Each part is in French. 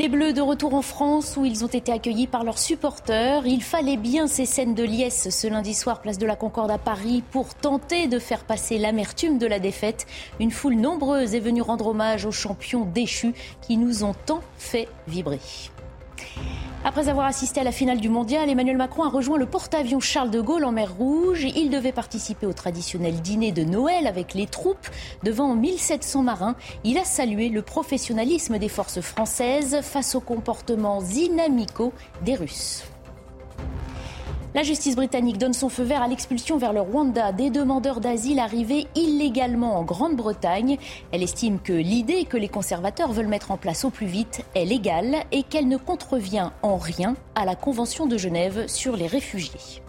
Les Bleus de retour en France où ils ont été accueillis par leurs supporters. Il fallait bien ces scènes de liesse ce lundi soir, place de la Concorde à Paris, pour tenter de faire passer l'amertume de la défaite. Une foule nombreuse est venue rendre hommage aux champions déchus qui nous ont tant fait vibrer. Après avoir assisté à la finale du mondial, Emmanuel Macron a rejoint le porte-avions Charles de Gaulle en mer Rouge. Il devait participer au traditionnel dîner de Noël avec les troupes devant 1700 marins. Il a salué le professionnalisme des forces françaises face aux comportements inamicaux des Russes. La justice britannique donne son feu vert à l'expulsion vers le Rwanda des demandeurs d'asile arrivés illégalement en Grande-Bretagne. Elle estime que l'idée que les conservateurs veulent mettre en place au plus vite est légale et qu'elle ne contrevient en rien à la Convention de Genève sur les réfugiés.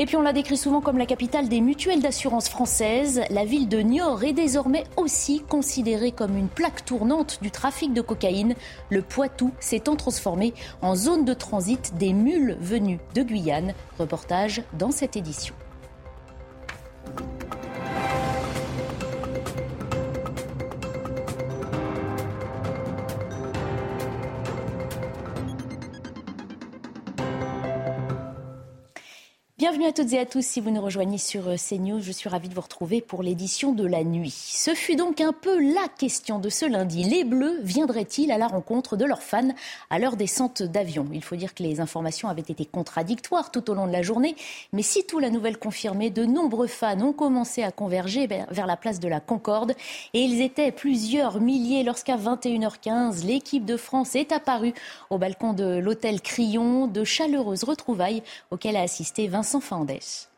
Et puis on la décrit souvent comme la capitale des mutuelles d'assurance françaises. La ville de Niort est désormais aussi considérée comme une plaque tournante du trafic de cocaïne. Le Poitou s'étant transformé en zone de transit des mules venues de Guyane. Reportage dans cette édition. Bienvenue à toutes et à tous si vous nous rejoignez sur euh, CNews. Je suis ravie de vous retrouver pour l'édition de la nuit. Ce fut donc un peu la question de ce lundi. Les Bleus viendraient-ils à la rencontre de leurs fans à leur descente d'avion? Il faut dire que les informations avaient été contradictoires tout au long de la journée. Mais si tout la nouvelle confirmée, de nombreux fans ont commencé à converger vers la place de la Concorde. Et ils étaient plusieurs milliers lorsqu'à 21h15, l'équipe de France est apparue au balcon de l'hôtel Crillon. De chaleureuses retrouvailles auxquelles a assisté Vincent Fandès.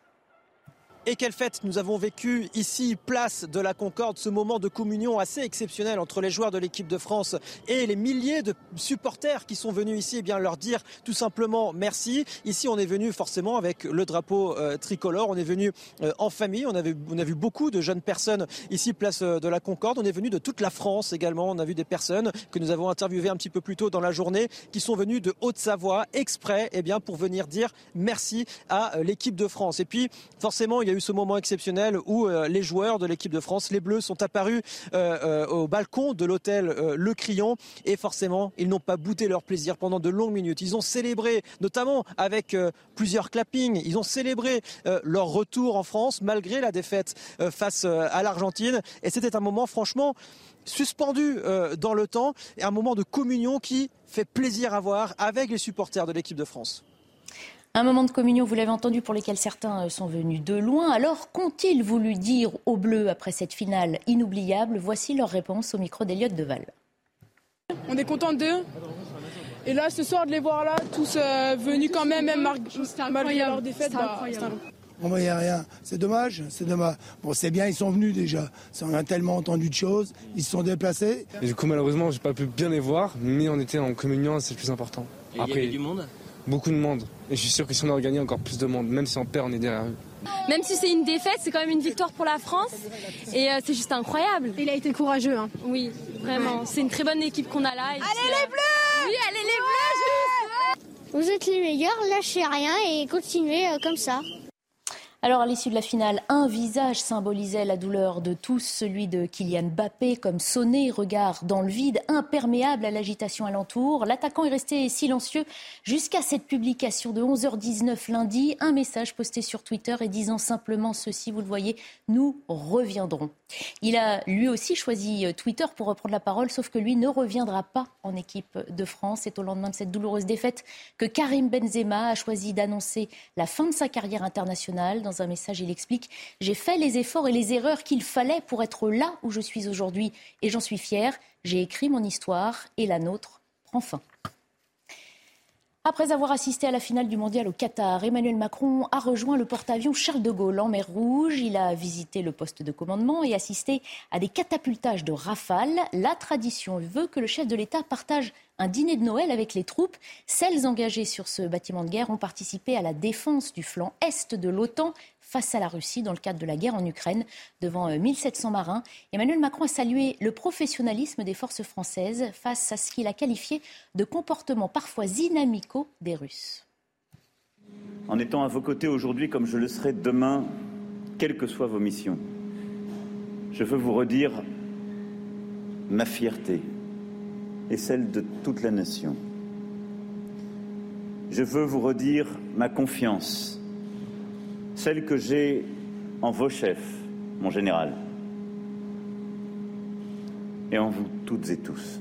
Et quelle fête nous avons vécu ici, place de la Concorde, ce moment de communion assez exceptionnel entre les joueurs de l'équipe de France et les milliers de supporters qui sont venus ici, et eh bien leur dire tout simplement merci. Ici, on est venu forcément avec le drapeau euh, tricolore, on est venu euh, en famille, on, avait, on a vu beaucoup de jeunes personnes ici, place euh, de la Concorde, on est venu de toute la France également, on a vu des personnes que nous avons interviewées un petit peu plus tôt dans la journée qui sont venues de Haute-Savoie exprès et eh bien, pour venir dire merci à l'équipe de France. Et puis, forcément, il y a eu ce moment exceptionnel où euh, les joueurs de l'équipe de France, les Bleus, sont apparus euh, euh, au balcon de l'hôtel Le Crillon et forcément, ils n'ont pas bouté leur plaisir pendant de longues minutes. Ils ont célébré, notamment avec plusieurs clappings, ils ont célébré leur retour en France malgré la défaite face à l'Argentine et c'était un moment franchement suspendu dans le temps et un moment de communion qui fait plaisir à voir avec les supporters de l'équipe de France. Un moment de communion, vous l'avez entendu, pour lesquels certains euh, sont venus de loin. Alors, qu'ont-ils voulu dire aux Bleus après cette finale inoubliable? Voici leur réponse au micro d'Eliott Deval. On est content d'eux. Et là, ce soir, de les voir là, tous euh, venus quand même, même malgré leur défaite, bah, on voyait rien. C'est dommage, c'est dommage. Bon, c'est bien, ils sont venus déjà. On a tellement entendu de choses, ils se sont déplacés. Et du coup, malheureusement, j'ai pas pu bien les voir, mais on était en communion, c'est le plus important. Et Après, il y avait du monde? Beaucoup de monde. Et je suis sûr que si on a gagné encore plus de monde, même si on perd, on est derrière eux. Même si c'est une défaite, c'est quand même une victoire pour la France. Et euh, c'est juste incroyable. Il a été courageux. Hein. Oui, vraiment. C'est une très bonne équipe qu'on a là. allez les Bleus Oui, allez les Bleus Vous êtes les meilleurs, lâchez rien et continuez euh, comme ça. Alors, à l'issue de la finale, un visage symbolisait la douleur de tous, celui de Kylian Mbappé, comme sonné, regard dans le vide, imperméable à l'agitation alentour. L'attaquant est resté silencieux jusqu'à cette publication de 11h19 lundi. Un message posté sur Twitter et disant simplement ceci, vous le voyez, nous reviendrons. Il a lui aussi choisi euh, Twitter pour reprendre la parole, sauf que lui ne reviendra pas en équipe de France. C'est au lendemain de cette douloureuse défaite que Karim Benzema a choisi d'annoncer la fin de sa carrière internationale un message, il explique J'ai fait les efforts et les erreurs qu'il fallait pour être là où je suis aujourd'hui et j'en suis fier. J'ai écrit mon histoire et la nôtre prend fin. Après avoir assisté à la finale du mondial au Qatar, Emmanuel Macron a rejoint le porte-avions Charles de Gaulle en mer Rouge. Il a visité le poste de commandement et assisté à des catapultages de rafales. La tradition veut que le chef de l'État partage un dîner de Noël avec les troupes. Celles engagées sur ce bâtiment de guerre ont participé à la défense du flanc est de l'OTAN face à la Russie dans le cadre de la guerre en Ukraine devant 1700 euh, marins. Emmanuel Macron a salué le professionnalisme des forces françaises face à ce qu'il a qualifié de comportement parfois inamicaux des Russes. En étant à vos côtés aujourd'hui comme je le serai demain, quelles que soient vos missions, je veux vous redire ma fierté et celle de toute la nation. Je veux vous redire ma confiance celle que j'ai en vos chefs, mon général, et en vous toutes et tous.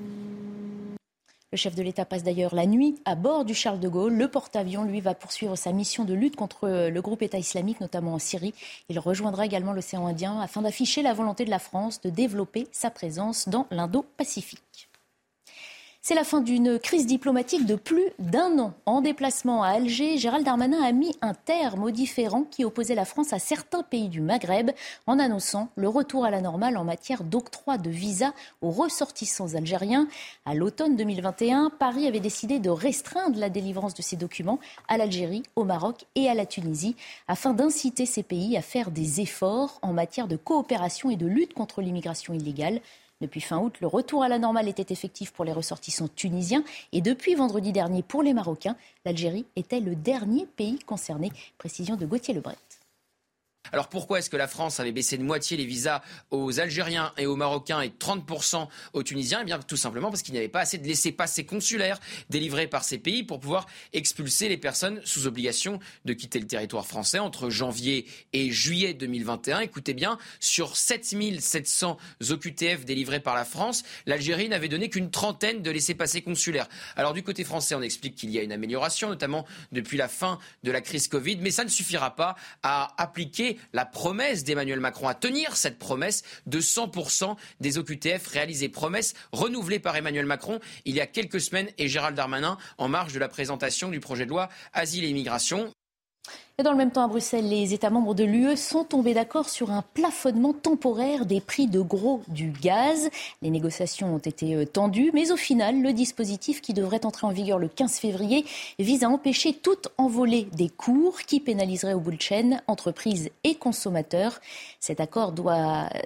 Le chef de l'État passe d'ailleurs la nuit à bord du Charles de Gaulle. Le porte-avions, lui, va poursuivre sa mission de lutte contre le groupe État islamique, notamment en Syrie. Il rejoindra également l'océan Indien afin d'afficher la volonté de la France de développer sa présence dans l'Indo-Pacifique. C'est la fin d'une crise diplomatique de plus d'un an. En déplacement à Alger, Gérald Darmanin a mis un terme aux différends qui opposaient la France à certains pays du Maghreb en annonçant le retour à la normale en matière d'octroi de visas aux ressortissants algériens. À l'automne 2021, Paris avait décidé de restreindre la délivrance de ces documents à l'Algérie, au Maroc et à la Tunisie afin d'inciter ces pays à faire des efforts en matière de coopération et de lutte contre l'immigration illégale. Depuis fin août, le retour à la normale était effectif pour les ressortissants tunisiens et depuis vendredi dernier pour les Marocains, l'Algérie était le dernier pays concerné. Précision de Gauthier Lebret. Alors pourquoi est-ce que la France avait baissé de moitié les visas aux Algériens et aux Marocains et 30% aux Tunisiens? Eh bien tout simplement parce qu'il n'y avait pas assez de laissés-passer consulaires délivrés par ces pays pour pouvoir expulser les personnes sous obligation de quitter le territoire français entre janvier et juillet 2021. Écoutez bien, sur 7700 OQTF délivrés par la France, l'Algérie n'avait donné qu'une trentaine de laissés-passer consulaires. Alors du côté français, on explique qu'il y a une amélioration, notamment depuis la fin de la crise Covid, mais ça ne suffira pas à appliquer la promesse d'Emmanuel Macron à tenir cette promesse de 100% des OQTF réalisés. Promesse renouvelée par Emmanuel Macron il y a quelques semaines et Gérald Darmanin en marge de la présentation du projet de loi Asile et Immigration. Et dans le même temps, à Bruxelles, les États membres de l'UE sont tombés d'accord sur un plafonnement temporaire des prix de gros du gaz. Les négociations ont été euh, tendues, mais au final, le dispositif qui devrait entrer en vigueur le 15 février vise à empêcher toute envolée des cours qui pénaliserait au bout de chaîne entreprises et consommateurs. Cet accord.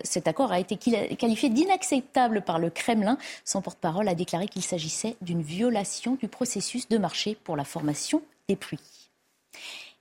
Cet accord a été qualifié d'inacceptable par le Kremlin. Son porte-parole a déclaré qu'il s'agissait d'une violation du processus de marché pour la formation des prix.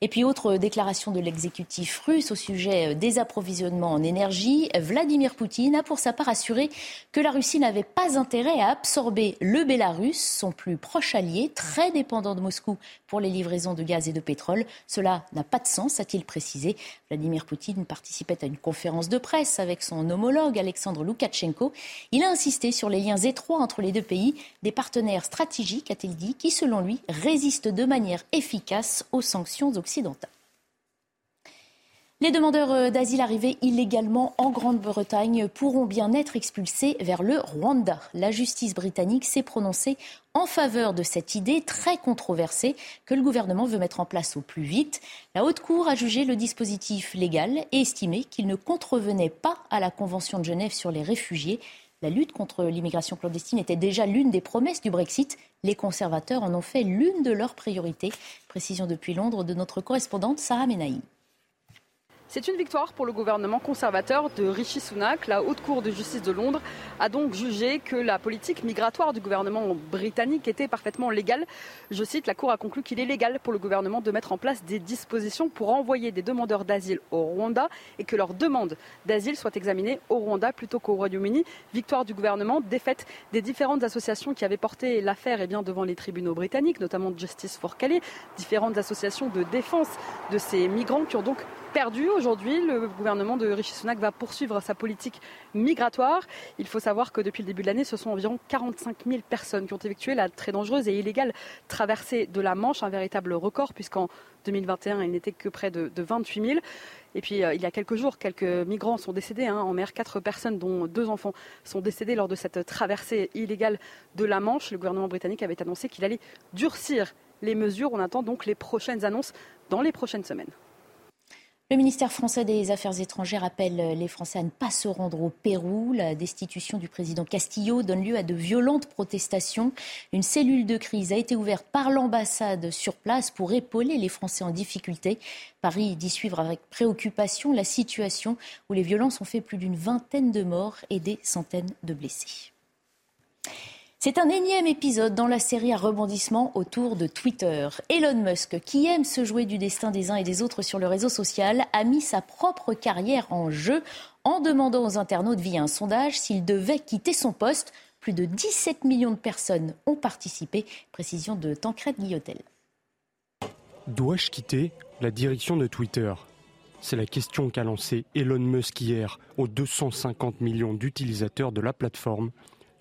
Et puis, autre déclaration de l'exécutif russe au sujet euh, des approvisionnements en énergie, Vladimir Poutine a pour sa part assuré que la Russie n'avait pas intérêt à absorber le Bélarus, son plus proche allié, très dépendant de Moscou pour les livraisons de gaz et de pétrole. Cela n'a pas de sens, a-t-il précisé. Vladimir Poutine participait à une conférence de presse avec son homologue Alexandre Loukachenko. Il a insisté sur les liens étroits entre les deux pays, des partenaires stratégiques, a-t-il dit, qui, selon lui, résistent de manière efficace aux sanctions occidentales. Les demandeurs euh, d'asile arrivés illégalement en Grande-Bretagne pourront bien être expulsés vers le Rwanda. La justice britannique s'est prononcée en faveur de cette idée très controversée que le gouvernement veut mettre en place au plus vite. La Haute Cour a jugé le dispositif légal et estimé qu'il ne contrevenait pas à la Convention de Genève sur les réfugiés. La lutte contre l'immigration clandestine était déjà l'une des promesses du Brexit. Les conservateurs en ont fait l'une de leurs priorités. Précision depuis Londres de notre correspondante Sarah Menaï. C'est une victoire pour le gouvernement conservateur de Rishi Sunak. La Haute Cour de justice de Londres a donc jugé que la politique migratoire du gouvernement britannique était parfaitement légale. Je cite, la Cour a conclu qu'il est légal pour le gouvernement de mettre en place des dispositions pour envoyer des demandeurs d'asile au Rwanda et que leur demande d'asile soit examinée au Rwanda plutôt qu'au Royaume-Uni. Victoire du gouvernement, défaite des différentes associations qui avaient porté l'affaire eh devant les tribunaux britanniques, notamment Justice for Calais, différentes associations de défense de ces migrants qui ont donc perdu. Aujourd'hui, le gouvernement de Rishi Sunak va poursuivre sa politique migratoire. Il faut savoir que depuis le début de l'année, ce sont environ 45 000 personnes qui ont effectué la très dangereuse et illégale traversée de la Manche, un véritable record puisqu'en 2021, il n'était que près de, 28 000. Et puis, euh, il y a quelques jours, quelques migrants sont décédés hein, en mer. Quatre personnes, dont deux enfants, sont décédés lors de cette traversée illégale de la Manche. Le gouvernement britannique avait annoncé qu'il allait durcir les mesures. On attend donc les prochaines annonces dans les prochaines semaines. Le ministère français des Affaires étrangères appelle les Français à ne pas se rendre au Pérou. La destitution du président Castillo donne lieu à de violentes protestations. Une cellule de crise a été ouverte par l'ambassade sur place pour épauler les Français en difficulté. Paris dit suivre avec préoccupation la situation où les violences ont fait plus d'une vingtaine de morts et des centaines de blessés. C'est un énième épisode dans la série à rebondissement autour de Twitter. Elon Musk, qui aime se jouer du destin des uns et des autres sur le réseau social, a mis sa propre carrière en jeu en demandant aux internautes via un sondage s'il devait quitter son poste. Plus de 17 millions de personnes ont participé. Précision de Tancred Guillotel. Dois-je quitter la direction de Twitter? C'est la question qu'a lancée Elon Musk hier aux 250 millions d'utilisateurs de la plateforme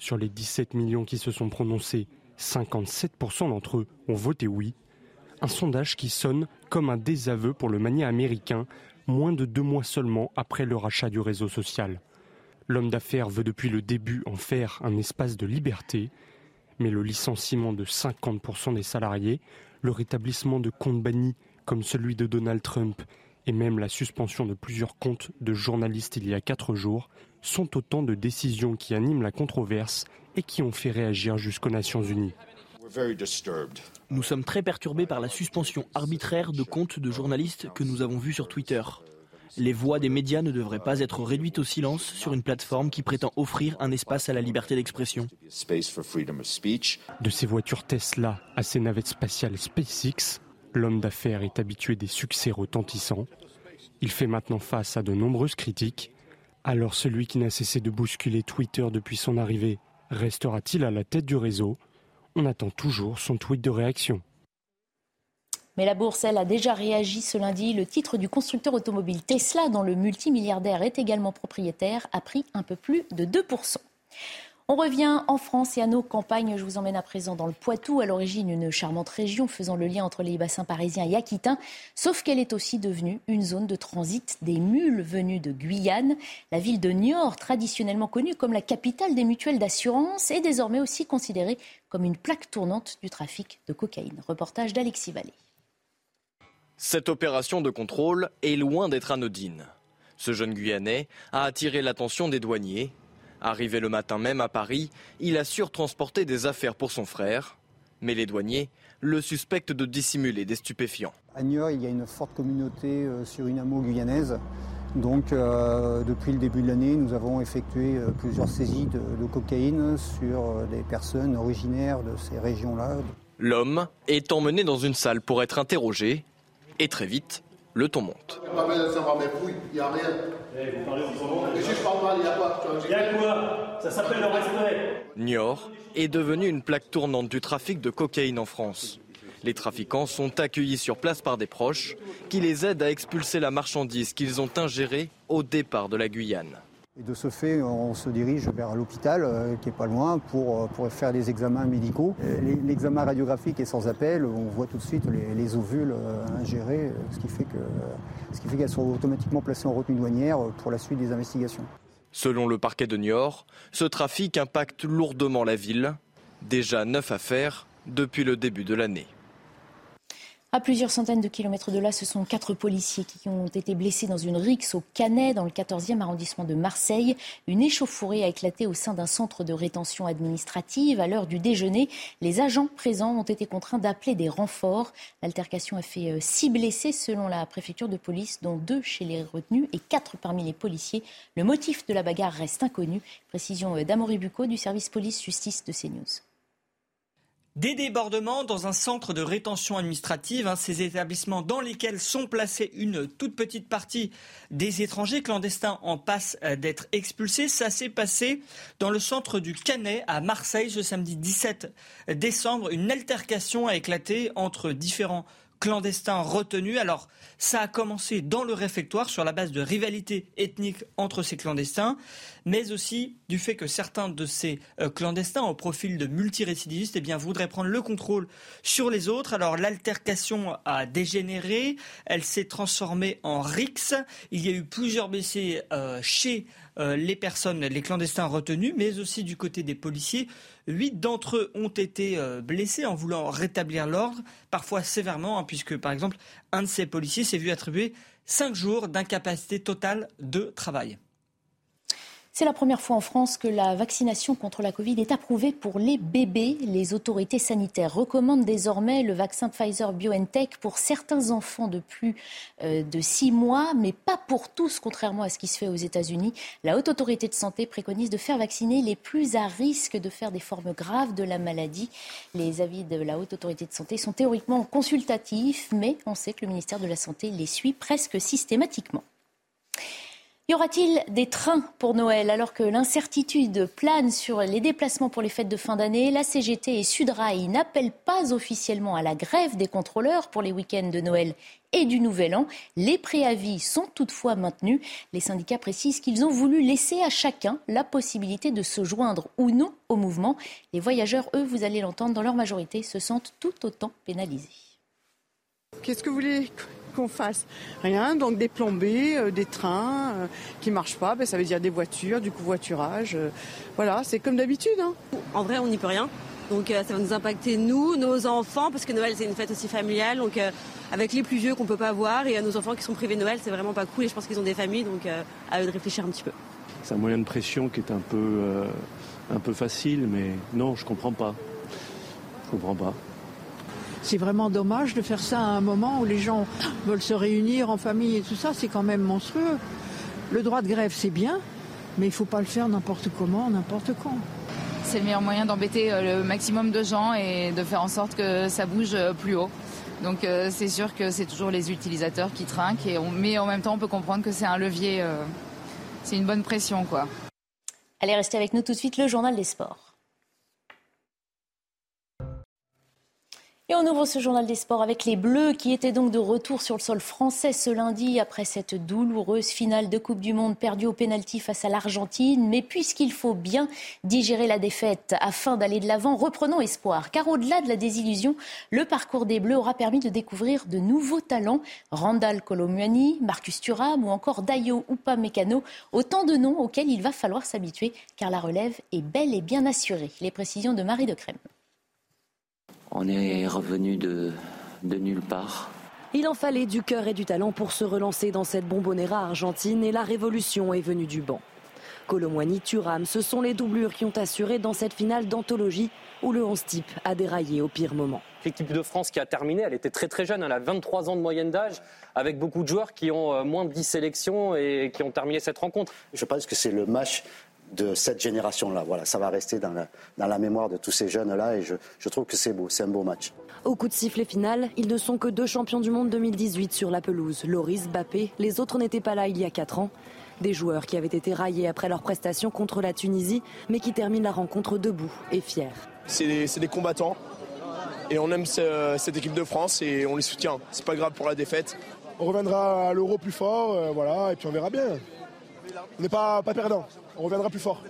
sur les 17 millions qui se sont prononcés, 57% d'entre eux ont voté oui. Un sondage qui sonne comme un désaveu pour le manier américain, moins de deux mois seulement après le rachat du réseau social. L'homme d'affaires veut depuis le début en faire un espace de liberté, mais le licenciement de 50% des salariés, le rétablissement de comptes bannis comme celui de Donald Trump et même la suspension de plusieurs comptes de journalistes il y a quatre jours sont autant de décisions qui animent la controverse et qui ont fait réagir jusqu'aux Nations Unies. Nous sommes très perturbés par la suspension arbitraire de comptes de journalistes que nous avons vus sur Twitter. Les voix des médias ne devraient pas être réduites au silence sur une plateforme qui prétend offrir un espace à la liberté d'expression. De ces voitures Tesla à ces navettes spatiales SpaceX, l'homme d'affaires est habitué des succès retentissants. Il fait maintenant face à de nombreuses critiques alors celui qui n'a cessé de bousculer Twitter depuis son arrivée restera-t-il à la tête du réseau? On attend toujours son tweet de réaction. Mais la bourse, elle, a déjà réagi ce lundi. Le titre du constructeur automobile Tesla, dont le multimilliardaire est également propriétaire, a pris un peu plus de 2%. On revient en France et à nos campagnes. Je vous emmène à présent dans le Poitou, à l'origine une charmante région faisant le lien entre les bassins parisiens et aquitains, sauf qu'elle est aussi devenue une zone de transit des mules venues de Guyane. La ville de Niort, traditionnellement connue comme la capitale des mutuelles d'assurance, est désormais aussi considérée comme une plaque tournante du trafic de cocaïne. Reportage d'Alexis Vallée. Cette opération de contrôle est loin d'être anodine. Ce jeune Guyanais a attiré l'attention des douaniers Arrivé le matin même à Paris, il a surtransporté des affaires pour son frère. Mais les douaniers le suspectent de dissimuler des stupéfiants. À Niort, il y a une forte communauté euh, sur une hameau guyanaise. Donc, euh, depuis le début de l'année, nous avons effectué euh, plusieurs saisies de, de cocaïne sur des personnes originaires de ces régions-là. L'homme est emmené dans une salle pour être interrogé. Et très vite, le ton monte. Il n'y a rien. il y a quoi Ça s'appelle le respect. Niort est devenu une plaque tournante du trafic de cocaïne en France. Les trafiquants sont accueillis sur place par des proches qui les aident à expulser la marchandise qu'ils ont ingérée au départ de la Guyane. Et de ce fait, on se dirige vers l'hôpital, euh, qui est pas loin, pour, euh, pour faire des examens médicaux. L'examen radiographique est sans appel, on voit tout de suite les, ovules euh, ingérés, ce qui fait qu'elles sont automatiquement placées en retenue douanière pour la suite des investigations. Selon le parquet de Niort, ce trafic impacte lourdement la ville. Déjà neuf affaires depuis le début de l'année. À plusieurs centaines de kilomètres de là, ce sont quatre policiers qui ont été blessés dans une rixe au Canet, dans le 14e arrondissement de Marseille. Une échauffourée a éclaté au sein d'un centre de rétention administrative. À l'heure du déjeuner, les agents présents ont été contraints d'appeler des renforts. L'altercation a fait euh, six blessés selon la préfecture de police, dont deux chez les retenus et quatre parmi les policiers. Le motif de la bagarre reste inconnu. Précision euh, d'Amory Bucco du service police-justice de CNews. Des débordements dans un centre de rétention administrative, hein, ces établissements dans lesquels sont placés une toute petite partie des étrangers clandestins en passe euh, d'être expulsés. Ça s'est passé dans le centre du Canet à Marseille ce samedi 17 décembre. Une altercation a éclaté entre différents clandestins retenus. Alors, ça a commencé dans le réfectoire sur la base de rivalité ethnique entre ces clandestins, mais aussi du fait que certains de ces euh, clandestins au profil de multirécidivistes eh bien, voudraient prendre le contrôle sur les autres. Alors, l'altercation a dégénéré, elle s'est transformée en rix. Il y a eu plusieurs blessés euh, chez euh, les personnes, les clandestins retenus, mais aussi du côté des policiers. Huit d'entre eux ont été euh, blessés en voulant rétablir l'ordre, parfois sévèrement, hein, puisque par exemple un de ces policiers s'est vu attribuer cinq jours d'incapacité totale de travail. C'est la première fois en France que la vaccination contre la Covid est approuvée pour les bébés. Les autorités sanitaires recommandent désormais le vaccin Pfizer BioNTech pour certains enfants de plus euh, de six mois, mais pas pour tous, contrairement à ce qui se fait aux États-Unis. La Haute Autorité de Santé préconise de faire vacciner les plus à risque de faire des formes graves de la maladie. Les avis de la Haute Autorité de Santé sont théoriquement consultatifs, mais on sait que le ministère de la Santé les suit presque systématiquement. Y aura-t-il des trains pour Noël alors que l'incertitude plane sur les déplacements pour les fêtes de fin d'année? La CGT et Sudrail n'appellent pas officiellement à la grève des contrôleurs pour les week-ends de Noël et du Nouvel An. Les préavis sont toutefois maintenus. Les syndicats précisent qu'ils ont voulu laisser à chacun la possibilité de se joindre ou non au mouvement. Les voyageurs, eux, vous allez l'entendre, dans leur majorité, se sentent tout autant pénalisés. Qu'est-ce que vous voulez qu'on fasse Rien, donc des plombées, euh, des trains euh, qui ne marchent pas, ben, ça veut dire des voitures, du covoiturage. Euh, voilà, c'est comme d'habitude. Hein. En vrai, on n'y peut rien. Donc ça va nous impacter nous, nos enfants, parce que Noël c'est une fête aussi familiale. Donc avec les plus vieux qu'on peut pas voir et nos enfants qui sont privés de Noël, c'est vraiment pas cool. Et je pense qu'ils ont des familles, donc à eux de réfléchir un petit peu. C'est un moyen de pression qui est un peu, un peu facile, mais non, je comprends pas. Je comprends pas. C'est vraiment dommage de faire ça à un moment où les gens veulent se réunir en famille et tout ça. C'est quand même monstrueux. Le droit de grève, c'est bien, mais il ne faut pas le faire n'importe comment, n'importe quand. C'est le meilleur moyen d'embêter euh, le maximum de gens et de faire en sorte que ça bouge euh, plus haut. Donc euh, c'est sûr que c'est toujours les utilisateurs qui trinquent, et mais en même temps on peut comprendre que c'est un levier, c'est une bonne pression quoi. Allez, restez avec nous tout de suite, le journal des sports. Et on ouvre ce journal des sports avec les Bleus qui étaient donc de retour sur le sol français ce lundi après cette douloureuse finale de Coupe du Monde perdue au pénalty face à l'Argentine. Mais puisqu'il faut bien digérer la défaite afin d'aller de l'avant, reprenons espoir. Car au-delà de la désillusion, le parcours des Bleus aura permis de découvrir de nouveaux talents. Randall Colomuani, Marcus Thuram ou encore Dayo Upamecano. Autant de noms auxquels il va falloir s'habituer car la relève est belle et bien assurée. Les précisions de Marie de Crème. On est revenu de, de nulle part. Il en fallait du cœur et du talent pour se relancer dans cette bombonera argentine et la révolution est venue du banc. Colomwani, Turam, ce sont les doublures qui ont assuré dans cette finale d'anthologie où le 11 type a déraillé au pire moment. L'équipe de France qui a terminé, elle était très très jeune, elle a 23 ans de moyenne d'âge, avec beaucoup de joueurs qui ont euh, moins de 10 sélections et qui ont terminé cette rencontre. Je pense que c'est le match de cette génération-là. Voilà, ça va rester dans la, mémoire de tous ces jeunes-là et je, trouve que c'est beau, c'est un beau match. Au coup de sifflet final, ils ne sont que deux champions du monde 2018 sur la pelouse. Loris, Bappé, les autres n'étaient pas là il y a quatre ans. Des joueurs qui avaient été raillés après leur prestation contre la Tunisie, mais qui terminent la rencontre debout et fiers. C'est des, combattants et on aime cette équipe de France et on les soutient. C'est pas grave pour la défaite. On reviendra à l'euro plus fort, euh, voilà, et puis on verra bien. On n'est pas, perdant on reviendra plus fort.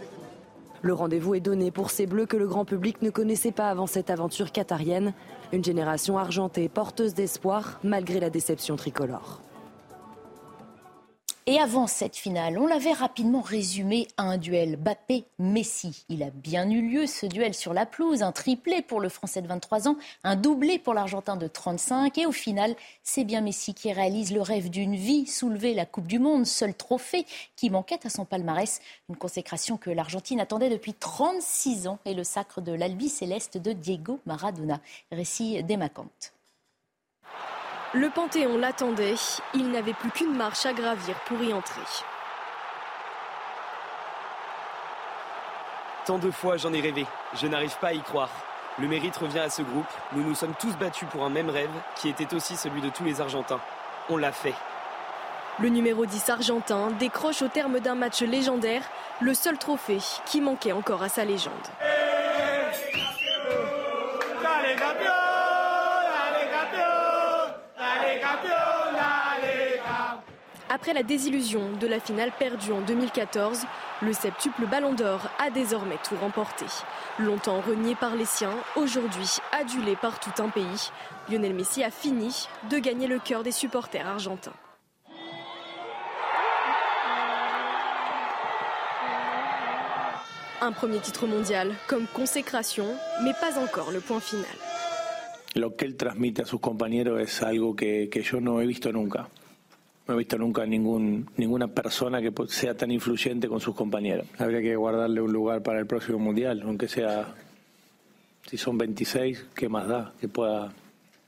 Le rendez-vous est donné pour ces bleus que le grand public ne connaissait pas avant cette aventure qatarienne. Une génération argentée porteuse d'espoir malgré la déception tricolore. Et avant cette finale, on l'avait rapidement résumé à un duel Bappé-Messi. Il a bien eu lieu ce duel sur la pelouse, un triplé pour le Français de 23 ans, un doublé pour l'Argentin de 35 et au final, c'est bien Messi qui réalise le rêve d'une vie, soulever la Coupe du Monde, seul trophée qui manquait à son palmarès, une consécration que l'Argentine attendait depuis 36 ans et le sacre de l'Albi céleste de Diego Maradona. Récit d'Emacante. Le Panthéon l'attendait, il n'avait plus qu'une marche à gravir pour y entrer. Tant de fois j'en ai rêvé, je n'arrive pas à y croire. Le mérite revient à ce groupe, nous nous sommes tous battus pour un même rêve, qui était aussi celui de tous les Argentins. On l'a fait. Le numéro 10 argentin décroche au terme d'un match légendaire le seul trophée qui manquait encore à sa légende. Après la désillusion de la finale perdue en 2014, le septuple Ballon d'Or a désormais tout remporté. Longtemps renié par les siens, aujourd'hui adulé par tout un pays, Lionel Messi a fini de gagner le cœur des supporters argentins. Un premier titre mondial comme consécration, mais pas encore le point final. Lo que él transmite a sus compañeros es algo que, que yo no he visto. No he visto nunca ningún, ninguna persona que sea tan influyente con sus compañeros. Habría que guardarle un lugar para el próximo mundial, aunque sea, si son 26, ¿qué más da? Que pueda,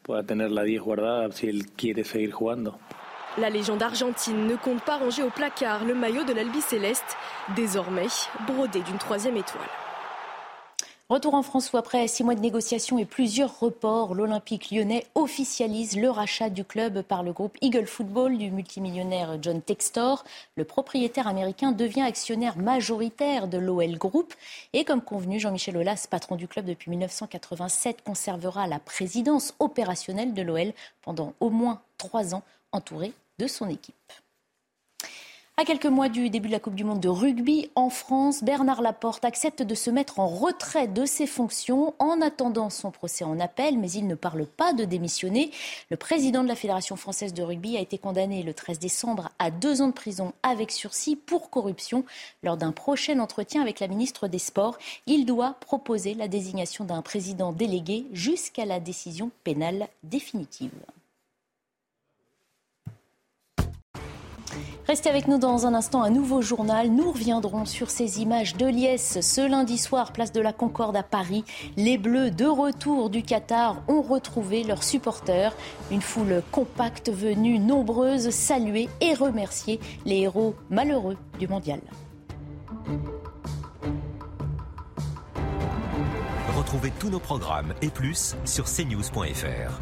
pueda tener la 10 guardada si él quiere seguir jugando. La légende argentine ne compte pas ranger au placard le maillot de l'Albi Céleste, désormais brodé d'une troisième étoile. Retour en France où après six mois de négociations et plusieurs reports, l'Olympique lyonnais officialise le rachat du club par le groupe Eagle Football du multimillionnaire John Textor. Le propriétaire américain devient actionnaire majoritaire de l'OL Group. Et comme convenu, Jean-Michel Aulas, patron du club depuis 1987, conservera la présidence opérationnelle de l'OL pendant au moins trois ans, entouré de son équipe. À quelques mois du début de la Coupe du Monde de rugby en France, Bernard Laporte accepte de se mettre en retrait de ses fonctions en attendant son procès en appel, mais il ne parle pas de démissionner. Le président de la Fédération française de rugby a été condamné le 13 décembre à deux ans de prison avec sursis pour corruption. Lors d'un prochain entretien avec la ministre des Sports, il doit proposer la désignation d'un président délégué jusqu'à la décision pénale définitive. Restez avec nous dans un instant, un nouveau journal. Nous reviendrons sur ces images de liesse ce lundi soir, place de la Concorde à Paris. Les Bleus, de retour du Qatar, ont retrouvé leurs supporters. Une foule compacte venue, nombreuse, saluer et remercier les héros malheureux du mondial. Retrouvez tous nos programmes et plus sur cnews.fr.